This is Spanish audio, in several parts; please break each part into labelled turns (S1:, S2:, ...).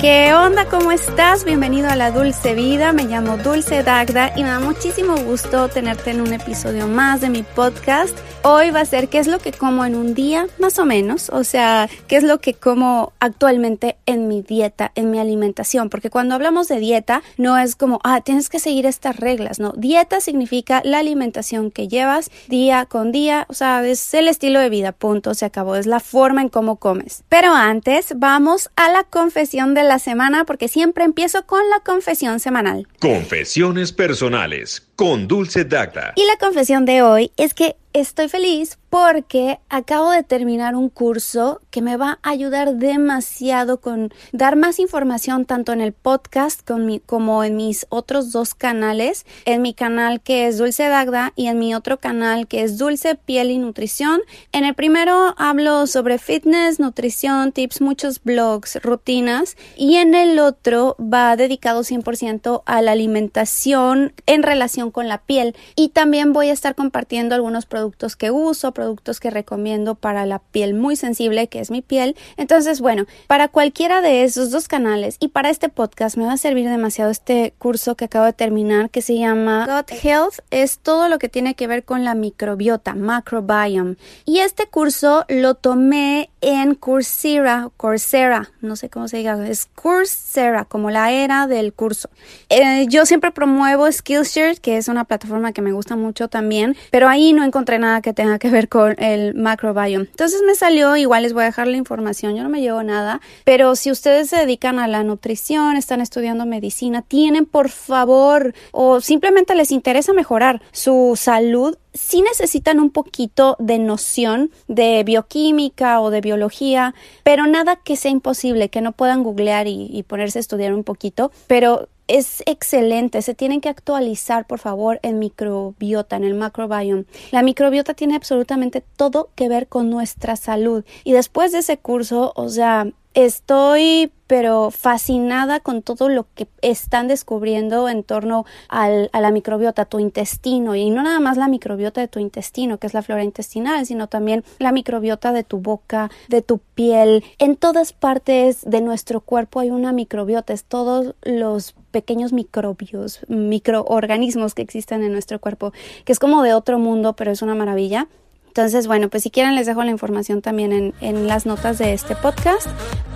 S1: ¿Qué onda? ¿Cómo estás? Bienvenido a la Dulce Vida. Me llamo Dulce Dagda y me da muchísimo gusto tenerte en un episodio más de mi podcast. Hoy va a ser qué es lo que como en un día, más o menos. O sea, qué es lo que como actualmente en mi dieta, en mi alimentación. Porque cuando hablamos de dieta, no es como, ah, tienes que seguir estas reglas. No, dieta significa la alimentación que llevas día con día. O sea, es el estilo de vida, punto, se acabó. Es la forma en cómo comes. Pero antes, vamos a la confesión de la semana porque siempre empiezo con la confesión semanal.
S2: Confesiones personales con Dulce Dacta.
S1: Y la confesión de hoy es que estoy feliz porque acabo de terminar un curso que me va a ayudar demasiado con dar más información tanto en el podcast como en mis otros dos canales, en mi canal que es Dulce Dagda y en mi otro canal que es Dulce Piel y Nutrición. En el primero hablo sobre fitness, nutrición, tips, muchos blogs, rutinas y en el otro va dedicado 100% a la alimentación en relación con la piel y también voy a estar compartiendo algunos productos que uso, productos que recomiendo para la piel muy sensible, que es mi piel. Entonces, bueno, para cualquiera de esos dos canales y para este podcast me va a servir demasiado este curso que acabo de terminar que se llama Gut Health. Es todo lo que tiene que ver con la microbiota, microbiome. Y este curso lo tomé en Coursera, Coursera, no sé cómo se diga, es Coursera, como la era del curso. Eh, yo siempre promuevo Skillshare, que es una plataforma que me gusta mucho también, pero ahí no encontré nada que tenga que ver con el macrobiome. Entonces me salió, igual les voy a dejar la información, yo no me llevo nada, pero si ustedes se dedican a la nutrición, están estudiando medicina, tienen por favor o simplemente les interesa mejorar su salud, si necesitan un poquito de noción de bioquímica o de biología, pero nada que sea imposible, que no puedan googlear y, y ponerse a estudiar un poquito, pero es excelente. Se tienen que actualizar, por favor, en microbiota, en el macrobiome. La microbiota tiene absolutamente todo que ver con nuestra salud. Y después de ese curso, o sea, estoy pero fascinada con todo lo que están descubriendo en torno al, a la microbiota, tu intestino, y no nada más la microbiota de tu intestino, que es la flora intestinal, sino también la microbiota de tu boca, de tu piel. En todas partes de nuestro cuerpo hay una microbiota, es todos los pequeños microbios, microorganismos que existen en nuestro cuerpo, que es como de otro mundo, pero es una maravilla. Entonces, bueno, pues si quieren les dejo la información también en, en, las notas de este podcast.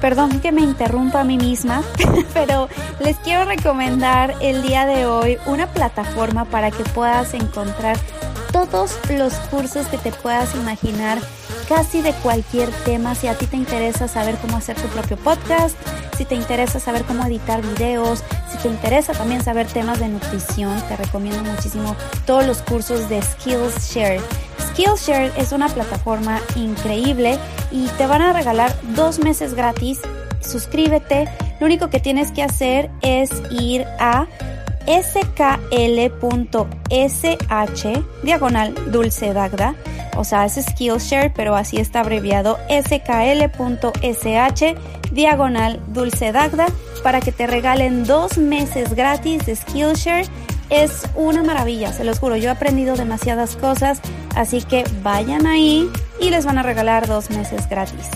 S1: Perdón que me interrumpa a mí misma, pero les quiero recomendar el día de hoy una plataforma para que puedas encontrar todos los cursos que te puedas imaginar, casi de cualquier tema. Si a ti te interesa saber cómo hacer tu propio podcast, si te interesa saber cómo editar videos, si te interesa también saber temas de nutrición, te recomiendo muchísimo todos los cursos de Skillshare. Skillshare es una plataforma increíble y te van a regalar dos meses gratis. Suscríbete. Lo único que tienes que hacer es ir a skl.sh diagonal dulce dagda. O sea, es Skillshare, pero así está abreviado skl.sh diagonal dulce dagda para que te regalen dos meses gratis de Skillshare. Es una maravilla, se los juro. Yo he aprendido demasiadas cosas, así que vayan ahí y les van a regalar dos meses gratis.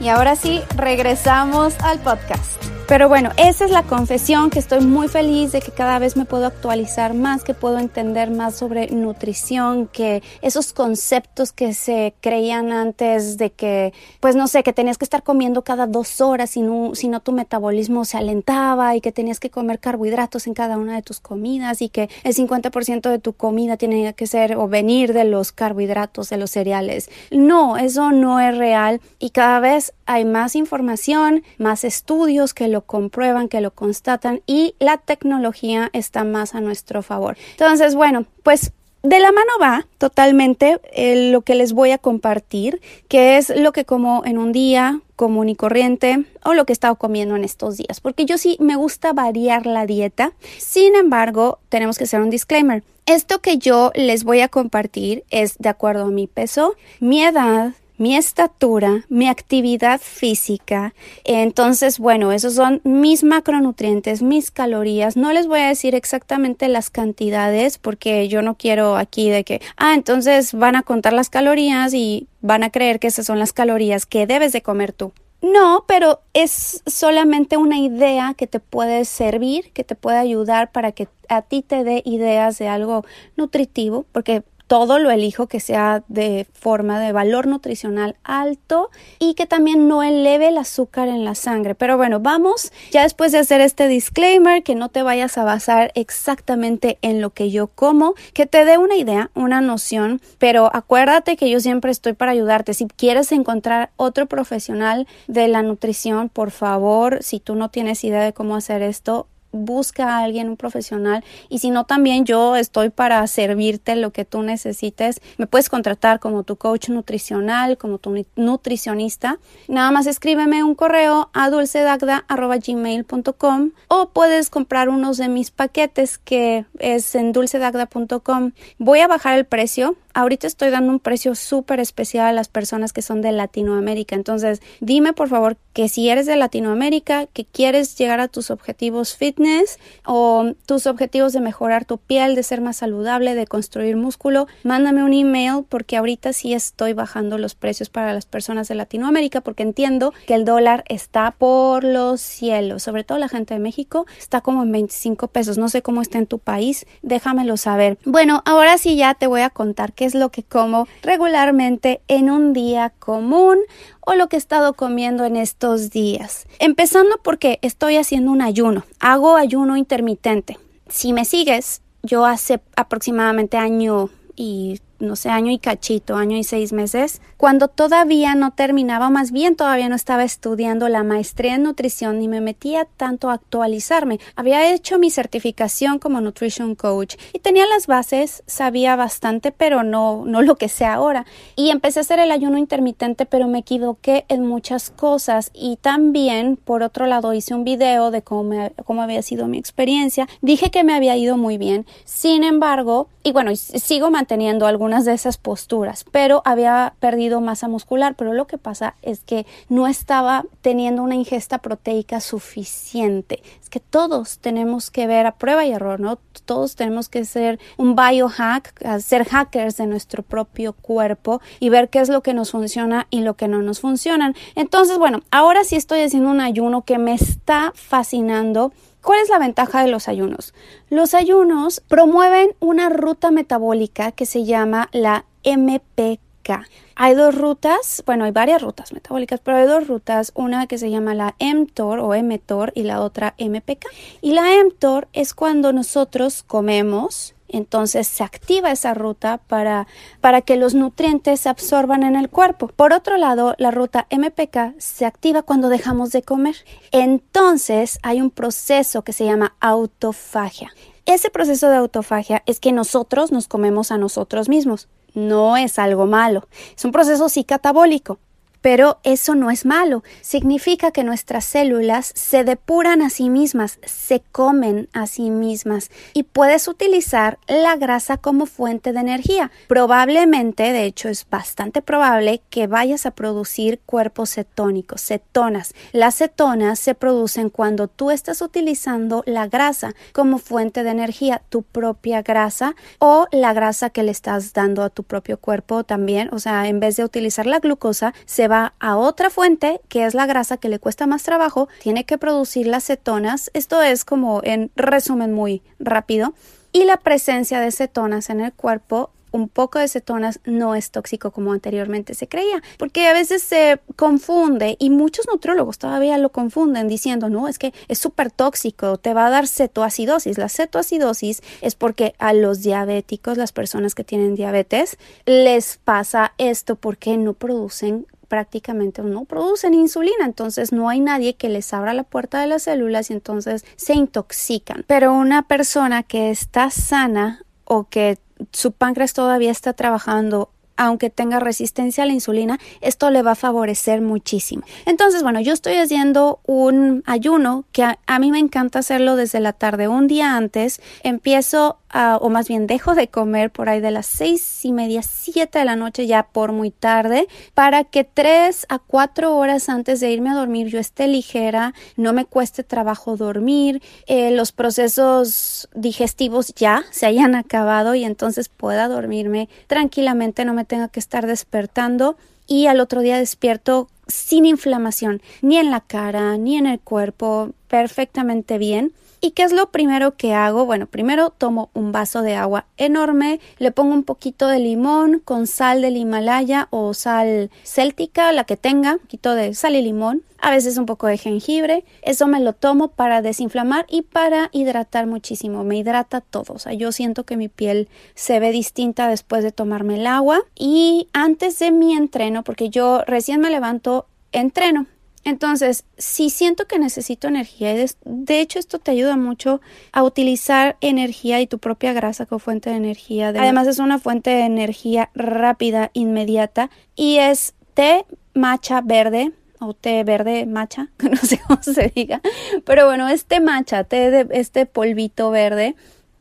S1: Y ahora sí, regresamos al podcast. Pero bueno, esa es la confesión que estoy muy feliz de que cada vez me puedo actualizar más, que puedo entender más sobre nutrición, que esos conceptos que se creían antes de que, pues no sé, que tenías que estar comiendo cada dos horas si no, si no tu metabolismo se alentaba y que tenías que comer carbohidratos en cada una de tus comidas y que el 50% de tu comida tiene que ser o venir de los carbohidratos, de los cereales. No, eso no es real y cada vez hay más información, más estudios que lo lo comprueban, que lo constatan y la tecnología está más a nuestro favor. Entonces, bueno, pues de la mano va totalmente eh, lo que les voy a compartir, que es lo que como en un día común y corriente o lo que he estado comiendo en estos días, porque yo sí me gusta variar la dieta. Sin embargo, tenemos que hacer un disclaimer. Esto que yo les voy a compartir es de acuerdo a mi peso, mi edad, mi estatura, mi actividad física. Entonces, bueno, esos son mis macronutrientes, mis calorías. No les voy a decir exactamente las cantidades porque yo no quiero aquí de que, ah, entonces van a contar las calorías y van a creer que esas son las calorías que debes de comer tú. No, pero es solamente una idea que te puede servir, que te puede ayudar para que a ti te dé ideas de algo nutritivo, porque todo lo elijo que sea de forma de valor nutricional alto y que también no eleve el azúcar en la sangre. Pero bueno, vamos ya después de hacer este disclaimer, que no te vayas a basar exactamente en lo que yo como, que te dé una idea, una noción, pero acuérdate que yo siempre estoy para ayudarte. Si quieres encontrar otro profesional de la nutrición, por favor, si tú no tienes idea de cómo hacer esto, busca a alguien, un profesional. Y si no, también yo estoy para servirte lo que tú necesites. Me puedes contratar como tu coach nutricional, como tu nutricionista. Nada más escríbeme un correo a dulcedagda.gmail.com o puedes comprar unos de mis paquetes que es en dulcedagda.com. Voy a bajar el precio ahorita estoy dando un precio súper especial a las personas que son de Latinoamérica. Entonces, dime por favor que si eres de Latinoamérica, que quieres llegar a tus objetivos fitness o tus objetivos de mejorar tu piel, de ser más saludable, de construir músculo, mándame un email porque ahorita sí estoy bajando los precios para las personas de Latinoamérica porque entiendo que el dólar está por los cielos, sobre todo la gente de México está como en 25 pesos. No sé cómo está en tu país, déjamelo saber. Bueno, ahora sí ya te voy a contar que es lo que como regularmente en un día común o lo que he estado comiendo en estos días. Empezando porque estoy haciendo un ayuno, hago ayuno intermitente. Si me sigues, yo hace aproximadamente año y no sé, año y cachito, año y seis meses, cuando todavía no terminaba, más bien todavía no estaba estudiando la maestría en nutrición ni me metía tanto a actualizarme. Había hecho mi certificación como nutrition coach y tenía las bases, sabía bastante, pero no, no lo que sé ahora. Y empecé a hacer el ayuno intermitente, pero me equivoqué en muchas cosas y también, por otro lado, hice un video de cómo, cómo había sido mi experiencia. Dije que me había ido muy bien. Sin embargo, y bueno, sigo manteniendo de esas posturas, pero había perdido masa muscular, pero lo que pasa es que no estaba teniendo una ingesta proteica suficiente. Es que todos tenemos que ver a prueba y error, ¿no? Todos tenemos que ser un biohack, ser hackers de nuestro propio cuerpo y ver qué es lo que nos funciona y lo que no nos funcionan. Entonces, bueno, ahora sí estoy haciendo un ayuno que me está fascinando ¿Cuál es la ventaja de los ayunos? Los ayunos promueven una ruta metabólica que se llama la MPK. Hay dos rutas, bueno, hay varias rutas metabólicas, pero hay dos rutas, una que se llama la mTOR o mTOR y la otra MPK. Y la mTOR es cuando nosotros comemos entonces se activa esa ruta para, para, que los nutrientes se absorban en el cuerpo. Por otro lado, la ruta MPK se activa cuando dejamos de comer. Entonces hay un proceso que se llama autofagia. Ese proceso de autofagia es que nosotros nos comemos a nosotros mismos. No es algo malo. Es un proceso sí catabólico. Pero eso no es malo. Significa que nuestras células se depuran a sí mismas, se comen a sí mismas y puedes utilizar la grasa como fuente de energía. Probablemente, de hecho es bastante probable que vayas a producir cuerpos cetónicos, cetonas. Las cetonas se producen cuando tú estás utilizando la grasa como fuente de energía, tu propia grasa o la grasa que le estás dando a tu propio cuerpo también. O sea, en vez de utilizar la glucosa, se va a otra fuente, que es la grasa que le cuesta más trabajo, tiene que producir las cetonas. Esto es como en resumen muy rápido. Y la presencia de cetonas en el cuerpo un poco de cetonas no es tóxico como anteriormente se creía, porque a veces se confunde y muchos nutriólogos todavía lo confunden diciendo, no, es que es súper tóxico, te va a dar cetoacidosis. La cetoacidosis es porque a los diabéticos, las personas que tienen diabetes, les pasa esto porque no producen prácticamente no producen insulina, entonces no hay nadie que les abra la puerta de las células y entonces se intoxican. Pero una persona que está sana o que su páncreas todavía está trabajando aunque tenga resistencia a la insulina, esto le va a favorecer muchísimo. Entonces, bueno, yo estoy haciendo un ayuno que a, mí me encanta hacerlo desde la tarde. Un día antes empiezo o más bien dejo de comer por ahí de las seis y media, siete de la noche ya por muy tarde, para que tres a cuatro horas antes de irme a dormir yo esté ligera, no me cueste trabajo dormir, eh, los procesos digestivos ya se hayan acabado y entonces pueda dormirme tranquilamente, no me tenga que estar despertando y al otro día despierto sin inflamación, ni en la cara, ni en el cuerpo, perfectamente bien. ¿Y qué es lo primero que hago? Bueno, primero tomo un vaso de agua enorme, le pongo un poquito de limón con sal del Himalaya o sal céltica, la que tenga, un poquito de sal y limón, a veces un poco de jengibre. Eso me lo tomo para desinflamar y para hidratar muchísimo. Me hidrata todo. O sea, yo siento que mi piel se ve distinta después de tomarme el agua. Y antes de mi entreno, porque yo recién me levanto, entreno. Entonces, si siento que necesito energía, de hecho esto te ayuda mucho a utilizar energía y tu propia grasa como fuente de energía. Además es una fuente de energía rápida, inmediata y es té matcha verde o té verde matcha, no sé cómo se diga, pero bueno, este matcha, té de este polvito verde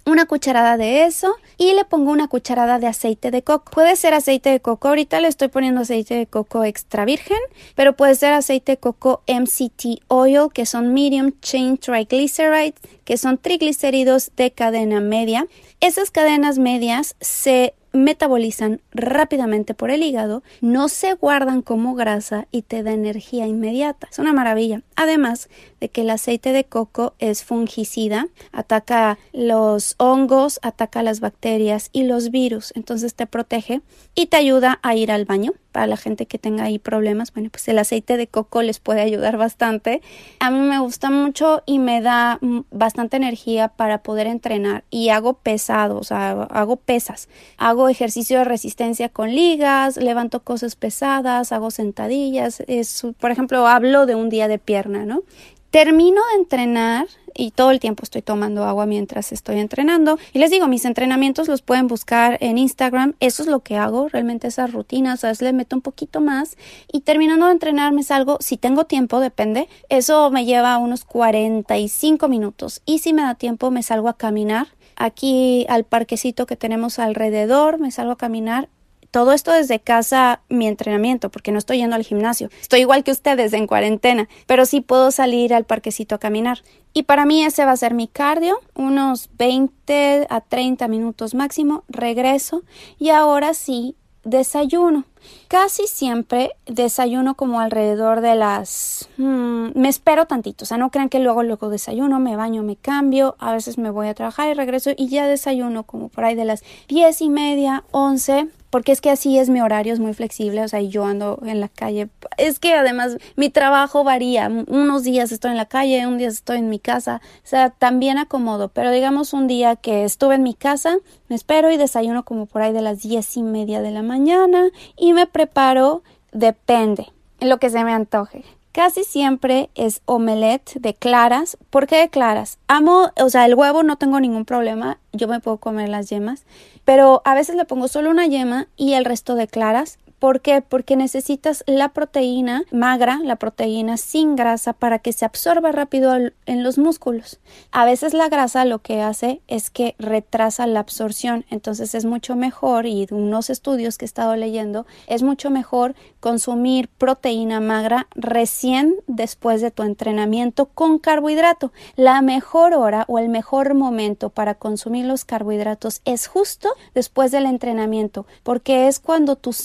S1: una cucharada de eso y le pongo una cucharada de aceite de coco. Puede ser aceite de coco, ahorita le estoy poniendo aceite de coco extra virgen, pero puede ser aceite de coco MCT oil, que son medium chain triglycerides, que son triglicéridos de cadena media. Esas cadenas medias se metabolizan rápidamente por el hígado, no se guardan como grasa y te da energía inmediata. Es una maravilla. Además que el aceite de coco es fungicida, ataca los hongos, ataca las bacterias y los virus, entonces te protege y te ayuda a ir al baño. Para la gente que tenga ahí problemas, bueno, pues el aceite de coco les puede ayudar bastante. A mí me gusta mucho y me da mm, bastante energía para poder entrenar y hago pesado, o sea, hago pesas, hago ejercicio de resistencia con ligas, levanto cosas pesadas, hago sentadillas, por ejemplo, hablo de un día de pierna, ¿no? Termino de entrenar y todo el tiempo estoy tomando agua mientras estoy entrenando. Y les digo, mis entrenamientos los pueden buscar en Instagram. Eso es lo que hago, realmente esas rutinas. A veces le meto un poquito más y terminando de entrenar me salgo, si tengo tiempo, depende. Eso me lleva unos 45 minutos. Y si me da tiempo, me salgo a caminar. Aquí al parquecito que tenemos alrededor, me salgo a caminar todo esto desde casa, mi entrenamiento, porque no estoy yendo al gimnasio. Estoy igual que ustedes en cuarentena, pero sí puedo salir al parquecito a caminar. Y para mí ese va a ser mi cardio, unos 20 a 30 minutos máximo, regreso y ahora sí desayuno. Casi siempre desayuno como alrededor de las... Mm, me espero tantito, o sea, no crean que luego luego desayuno, me baño, me cambio, a veces me voy a trabajar y regreso y ya desayuno como por ahí de las diez y media, once porque es que así es mi horario, es muy flexible, o sea, yo ando en la calle. Es que además mi trabajo varía, unos días estoy en la calle, un día estoy en mi casa, o sea, también acomodo, pero digamos un día que estuve en mi casa, me espero y desayuno como por ahí de las diez y media de la mañana y me preparo, depende, en lo que se me antoje. Casi siempre es omelette de claras. ¿Por qué de claras? Amo, o sea, el huevo no tengo ningún problema, yo me puedo comer las yemas, pero a veces le pongo solo una yema y el resto de claras ¿Por qué? Porque necesitas la proteína magra, la proteína sin grasa, para que se absorba rápido en los músculos. A veces la grasa lo que hace es que retrasa la absorción, entonces es mucho mejor, y unos estudios que he estado leyendo, es mucho mejor consumir proteína magra recién después de tu entrenamiento con carbohidrato. La mejor hora o el mejor momento para consumir los carbohidratos es justo después del entrenamiento, porque es cuando tus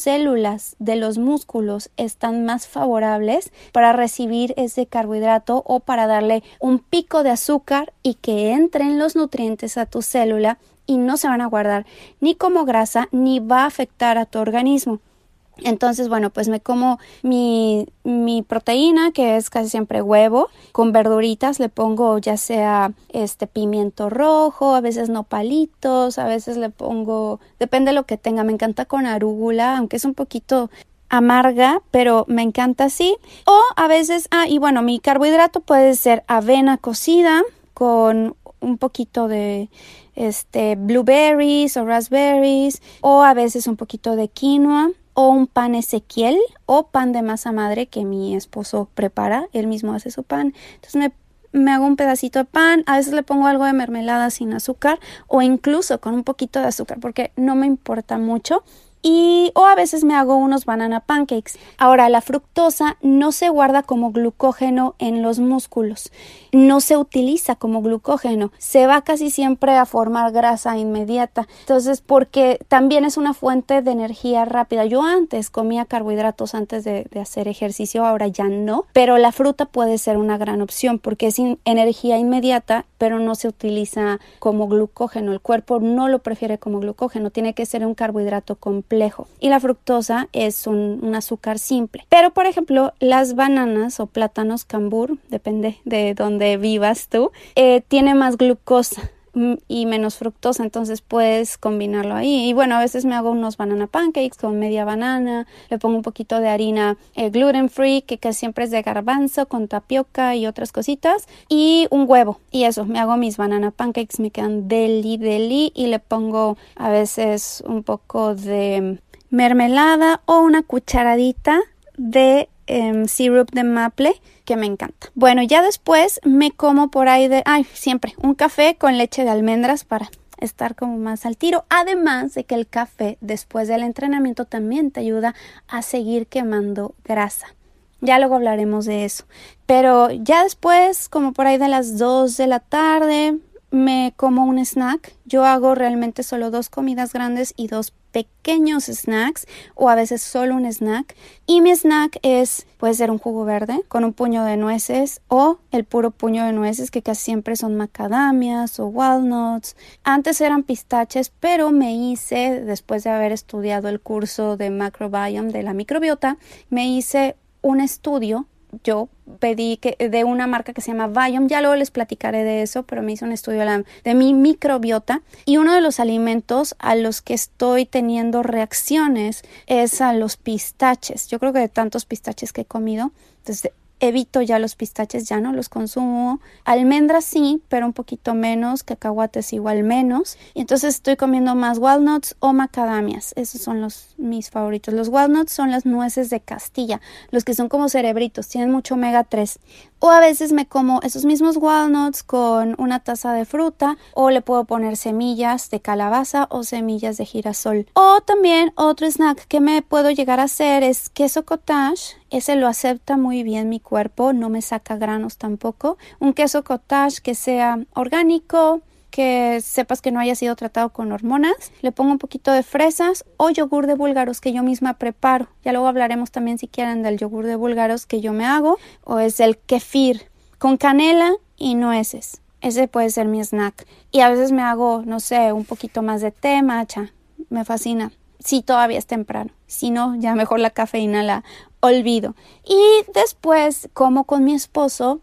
S1: de los músculos están más favorables para recibir ese carbohidrato o para darle un pico de azúcar y que entren los nutrientes a tu célula y no se van a guardar ni como grasa ni va a afectar a tu organismo. Entonces, bueno, pues me como mi, mi, proteína, que es casi siempre huevo, con verduritas, le pongo ya sea este pimiento rojo, a veces nopalitos, a veces le pongo, depende de lo que tenga, me encanta con arúgula, aunque es un poquito amarga, pero me encanta así. O a veces, ah, y bueno, mi carbohidrato puede ser avena cocida con un poquito de este blueberries o raspberries o a veces un poquito de quinoa o un pan Ezequiel o pan de masa madre que mi esposo prepara, él mismo hace su pan. Entonces me me hago un pedacito de pan, a veces le pongo algo de mermelada sin azúcar o incluso con un poquito de azúcar porque no me importa mucho y o a veces me hago unos banana pancakes. Ahora, la fructosa no se guarda como glucógeno en los músculos, no se utiliza como glucógeno, se va casi siempre a formar grasa inmediata. Entonces, porque también es una fuente de energía rápida. Yo antes comía carbohidratos antes de, de hacer ejercicio, ahora ya no, pero la fruta puede ser una gran opción porque es energía inmediata, pero no se utiliza como glucógeno. El cuerpo no lo prefiere como glucógeno, tiene que ser un carbohidrato completo y la fructosa es un, azúcar simple. Pero, por ejemplo, las bananas o plátanos cambur, depende de dónde vivas tú, eh, tiene más glucosa y menos fructosa, entonces puedes combinarlo ahí. Y bueno, a veces me hago unos banana pancakes con media banana, le pongo un poquito de harina eh, gluten free, que casi siempre es de garbanzo, con tapioca y otras cositas, y un huevo. Y eso, me hago mis banana pancakes, me quedan deli, deli, y le pongo a veces un poco de mermelada o una cucharadita de em, syrup de maple que me encanta. Bueno, ya después me como por ahí de, ay, siempre un café con leche de almendras para estar como más al tiro. Además de que el café después del entrenamiento también te ayuda a seguir quemando grasa. Ya luego hablaremos de eso. Pero ya después, como por ahí de las 2 de la tarde, me como un snack. Yo hago realmente solo dos comidas grandes y dos pequeños snacks o a veces solo un snack y mi snack es puede ser un jugo verde con un puño de nueces o el puro puño de nueces que casi siempre son macadamias o walnuts antes eran pistaches pero me hice después de haber estudiado el curso de macrobiome de la microbiota me hice un estudio yo pedí que de una marca que se llama Biome, ya luego les platicaré de eso, pero me hizo un estudio de mi microbiota y uno de los alimentos a los que estoy teniendo reacciones es a los pistaches. Yo creo que de tantos pistaches que he comido, desde evito ya los pistaches, ya no los consumo. Almendras sí, pero un poquito menos, cacahuates igual menos. Y entonces estoy comiendo más walnuts o macadamias. Esos son los mis favoritos. Los walnuts son las nueces de Castilla, los que son como cerebritos, tienen mucho omega 3. O a veces me como esos mismos walnuts con una taza de fruta o le puedo poner semillas de calabaza o semillas de girasol. O también otro snack que me puedo llegar a hacer es queso cottage. Ese lo acepta muy bien mi cuerpo, no me saca granos tampoco. Un queso cottage que sea orgánico, que sepas que no haya sido tratado con hormonas. Le pongo un poquito de fresas o yogur de búlgaros que yo misma preparo. Ya luego hablaremos también si quieren del yogur de búlgaros que yo me hago o es el kefir con canela y nueces. Ese puede ser mi snack. Y a veces me hago, no sé, un poquito más de té macha. Me fascina. Si todavía es temprano. Si no, ya mejor la cafeína la olvido. Y después, como con mi esposo,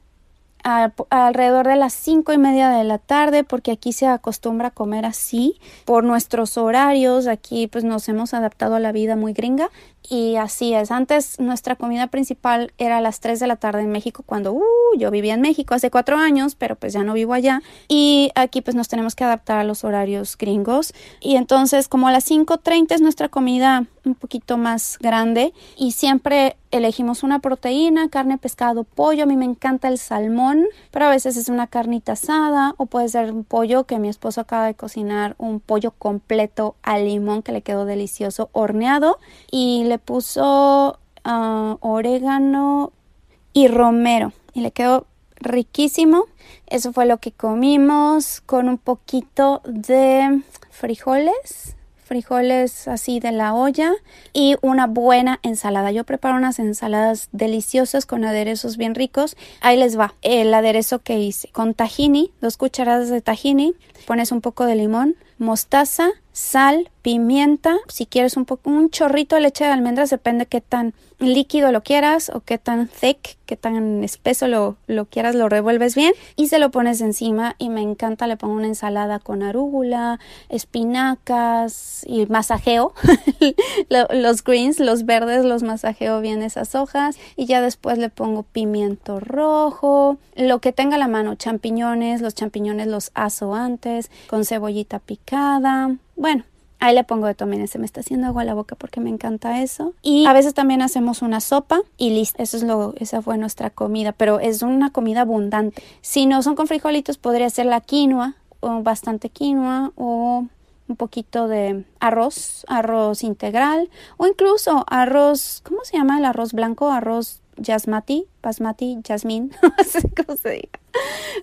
S1: alrededor de las cinco y media de la tarde porque aquí se acostumbra a comer así por nuestros horarios aquí pues nos hemos adaptado a la vida muy gringa y así es. Antes nuestra comida principal era a las 3 de la tarde en México cuando uh, yo vivía en México hace cuatro años, pero pues ya no vivo allá. Y aquí pues nos tenemos que adaptar a los horarios gringos. Y entonces como a las 5.30 es nuestra comida un poquito más grande y siempre elegimos una proteína, carne, pescado, pollo. A mí me encanta el salmón, pero a veces es una carnita asada o puede ser un pollo que mi esposo acaba de cocinar, un pollo completo al limón que le quedó delicioso horneado y le puso ah, orégano y romero y le quedó riquísimo. Eso fue lo que comimos con un poquito de frijoles frijoles así de la olla y una buena ensalada. Yo preparo unas ensaladas deliciosas con aderezos bien ricos. Ahí les va el aderezo que hice con tahini, dos cucharadas de tahini, pones un poco de limón, mostaza, sal, pimienta, si quieres un poco, un chorrito de leche de almendras, depende qué tan líquido lo quieras o qué tan thick, qué tan espeso lo, lo quieras, lo revuelves bien y se lo pones encima y me encanta, le pongo una ensalada con arúgula, espinacas y masajeo. Los greens, los verdes, los masajeo bien esas hojas y ya después le pongo pimiento rojo, lo que tenga la mano, champiñones, los champiñones los aso antes con cebollita picada, bueno, Ahí le pongo de tomate, se me está haciendo agua a la boca porque me encanta eso. Y a veces también hacemos una sopa y listo, eso es lo, esa fue nuestra comida, pero es una comida abundante. Si no son con frijolitos, podría ser la quinoa o bastante quinoa o un poquito de arroz, arroz integral o incluso arroz, ¿cómo se llama el arroz blanco? Arroz jasmati, basmati, jasmine, no sé cómo se diga.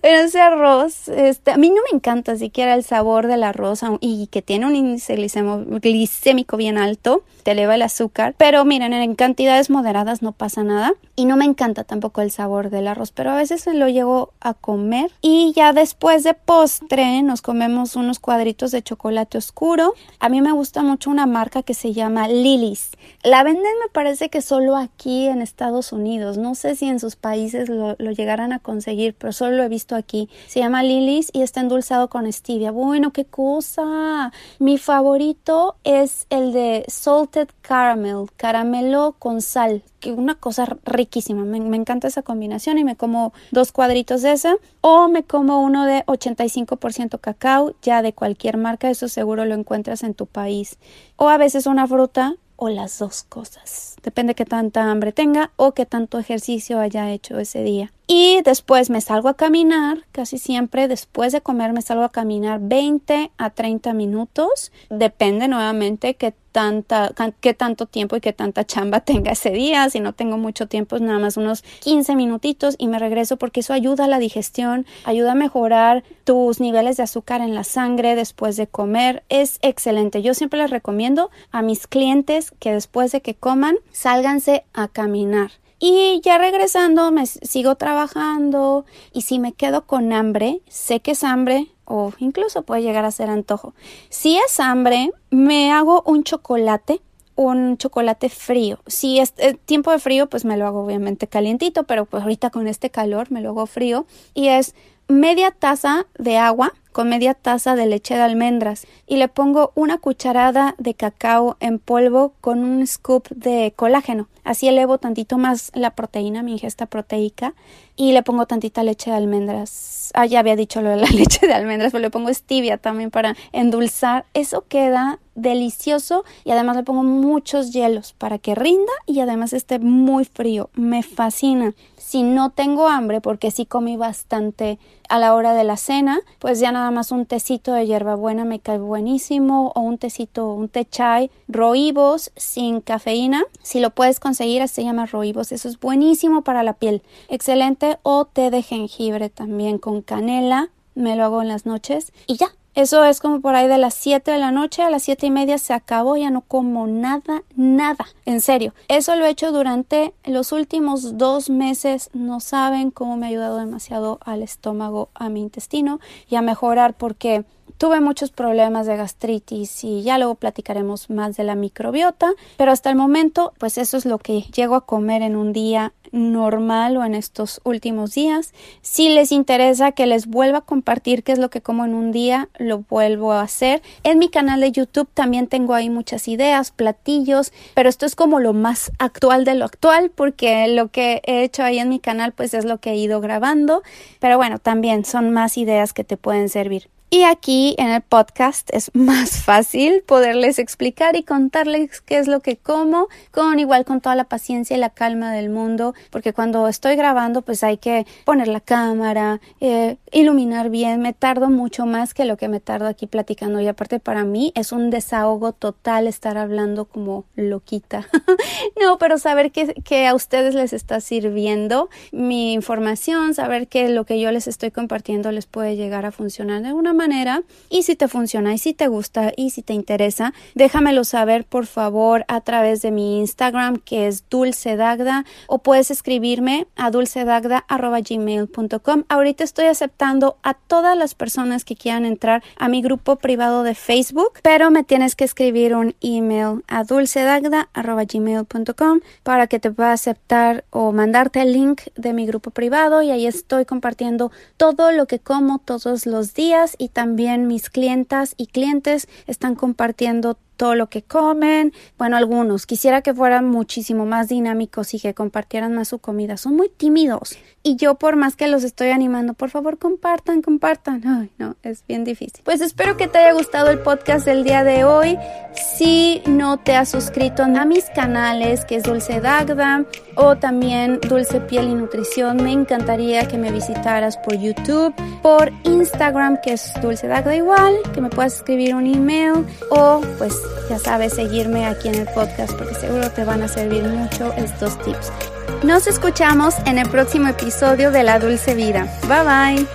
S1: Pero ese arroz, este, a mí no me encanta siquiera el sabor del arroz y que tiene un índice glicémico bien alto, te eleva el azúcar. Pero miren, en cantidades moderadas no pasa nada. Y no me encanta tampoco el sabor del arroz, pero a veces lo llego a comer. Y ya después de postre nos comemos unos cuadritos de chocolate oscuro. A mí me gusta mucho una marca que se llama Lilis. La venden me parece que solo aquí en Estados Unidos. No sé si en sus países lo, lo llegaran a conseguir, pero solo lo he visto aquí. Se llama Lilis y está endulzado con stevia. Bueno, qué cosa. Mi favorito es el de salted caramel, caramelo con sal. Que una cosa riquísima. Me, me encanta esa combinación y me como dos cuadritos de esa. O me como uno de 85% cacao, ya de cualquier marca. Eso seguro lo encuentras en tu país. O a veces una fruta o las dos cosas. Depende qué tanta hambre tenga o qué tanto ejercicio haya hecho ese día. Y después me salgo a caminar, casi siempre después de comer me salgo a caminar 20 a 30 minutos. Depende nuevamente qué, tanta, qué tanto tiempo y qué tanta chamba tenga ese día. Si no tengo mucho tiempo, nada más unos 15 minutitos y me regreso porque eso ayuda a la digestión, ayuda a mejorar tus niveles de azúcar en la sangre después de comer. Es excelente. Yo siempre les recomiendo a mis clientes que después de que coman, sálganse a caminar. Y ya regresando, me sigo trabajando y si me quedo con hambre, sé que es hambre o incluso puede llegar a ser antojo. Si es hambre, me hago un chocolate, un chocolate frío. Si es eh, tiempo de frío, pues me lo hago obviamente calientito, pero pues ahorita con este calor me lo hago frío y es media taza de agua con media taza de leche de almendras y le pongo una cucharada de cacao en polvo con un scoop de colágeno. Así elevo tantito más la proteína, mi ingesta proteica, y le pongo tantita leche de almendras. Ah, ya había dicho lo de la leche de almendras, pero le pongo stevia también para endulzar. Eso queda delicioso y además le pongo muchos hielos para que rinda y además esté muy frío. Me fascina. Si no tengo hambre, porque sí comí bastante a la hora de la cena, pues ya nada más un tecito de hierbabuena me cae buenísimo o un tecito, un té chai, roibos sin cafeína. Si lo puedes conseguir, se llama roibos. Eso es buenísimo para la piel. Excelente. O té de jengibre también con canela. Me lo hago en las noches y ya, eso es como por ahí de las 7 de la noche a las siete y media se acabó, ya no como nada, nada, en serio. Eso lo he hecho durante los últimos dos meses, no saben cómo me ha ayudado demasiado al estómago, a mi intestino y a mejorar porque tuve muchos problemas de gastritis y ya luego platicaremos más de la microbiota, pero hasta el momento pues eso es lo que llego a comer en un día normal o en estos últimos días. Si les interesa que les vuelva a compartir qué es lo que como en un día, lo vuelvo a hacer. En mi canal de YouTube también tengo ahí muchas ideas, platillos, pero esto es como lo más actual de lo actual porque lo que he hecho ahí en mi canal pues es lo que he ido grabando, pero bueno, también son más ideas que te pueden servir. Y aquí en el podcast es más fácil poderles explicar y contarles qué es lo que como, con igual con toda la paciencia y la calma del mundo, porque cuando estoy grabando pues hay que poner la cámara, eh, iluminar bien, me tardo mucho más que lo que me tardo aquí platicando y aparte para mí es un desahogo total estar hablando como loquita. no, pero saber que, que a ustedes les está sirviendo mi información, saber que lo que yo les estoy compartiendo les puede llegar a funcionar de una manera y si te funciona y si te gusta y si te interesa, déjamelo saber por favor a través de mi Instagram que es dulcedagda o puedes escribirme a dulcedagda.gmail.com. Ahorita estoy aceptando a todas las personas que quieran entrar a mi grupo privado de Facebook, pero me tienes que escribir un email a dulcedagda.gmail.com para que te pueda aceptar o mandarte el link de mi grupo privado y ahí estoy compartiendo todo lo que como todos los días y también mis clientas y clientes están compartiendo todo lo que comen. Bueno, algunos. Quisiera que fueran muchísimo más dinámicos y que compartieran más su comida. Son muy tímidos. Y yo, por más que los estoy animando, por favor, compartan, compartan. Ay, no, es bien difícil. Pues espero que te haya gustado el podcast del día de hoy. Si no te has suscrito a mis canales, que es Dulce Dagda o también Dulce Piel y Nutrición, me encantaría que me visitaras por YouTube, por Instagram, que es Dulce Dagda igual, que me puedas escribir un email o pues ya sabes, seguirme aquí en el podcast porque seguro te van a servir mucho estos tips. Nos escuchamos en el próximo episodio de La Dulce Vida. Bye bye.